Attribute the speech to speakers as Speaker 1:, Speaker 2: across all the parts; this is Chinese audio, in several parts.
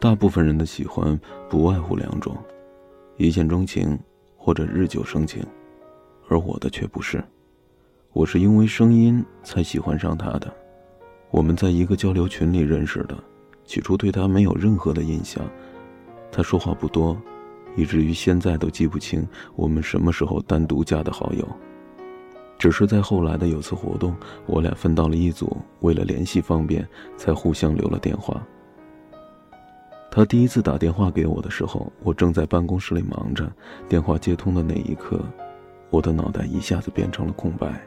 Speaker 1: 大部分人的喜欢不外乎两种：一见钟情或者日久生情，而我的却不是。我是因为声音才喜欢上他的。我们在一个交流群里认识的，起初对他没有任何的印象。他说话不多，以至于现在都记不清我们什么时候单独加的好友。只是在后来的有次活动，我俩分到了一组，为了联系方便，才互相留了电话。他第一次打电话给我的时候，我正在办公室里忙着。电话接通的那一刻，我的脑袋一下子变成了空白。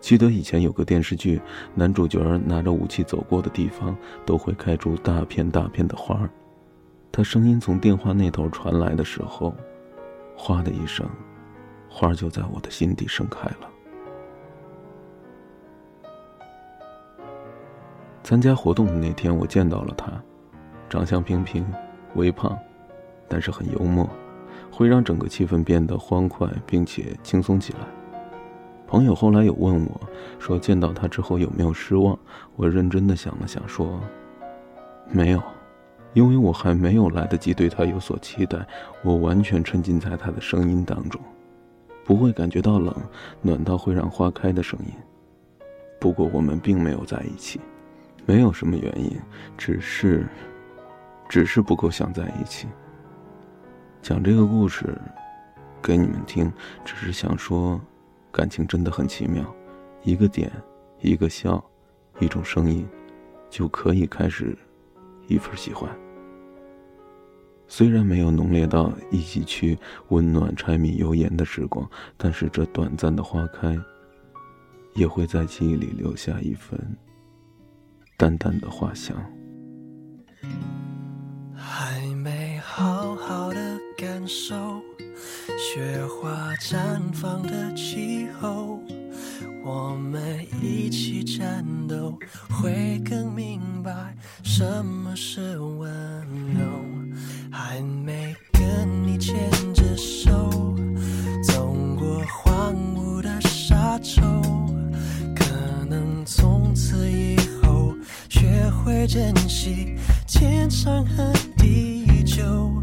Speaker 1: 记得以前有个电视剧，男主角拿着武器走过的地方都会开出大片大片的花儿。他声音从电话那头传来的时候，哗的一声，花就在我的心底盛开了。参加活动的那天，我见到了他，长相平平，微胖，但是很幽默，会让整个气氛变得欢快并且轻松起来。朋友后来有问我，说见到他之后有没有失望？我认真的想了想，说没有，因为我还没有来得及对他有所期待，我完全沉浸在他的声音当中，不会感觉到冷，暖到会让花开的声音。不过我们并没有在一起，没有什么原因，只是，只是不够想在一起。讲这个故事，给你们听，只是想说。感情真的很奇妙，一个点，一个笑，一种声音，就可以开始一份喜欢。虽然没有浓烈到一起去温暖柴米油盐的时光，但是这短暂的花开，也会在记忆里留下一份淡淡的花香。
Speaker 2: 手。雪花绽放的气候，我们一起战斗，会更明白什么是温柔。还没跟你牵着手，走过荒芜的沙洲，可能从此以后学会珍惜天长和地久。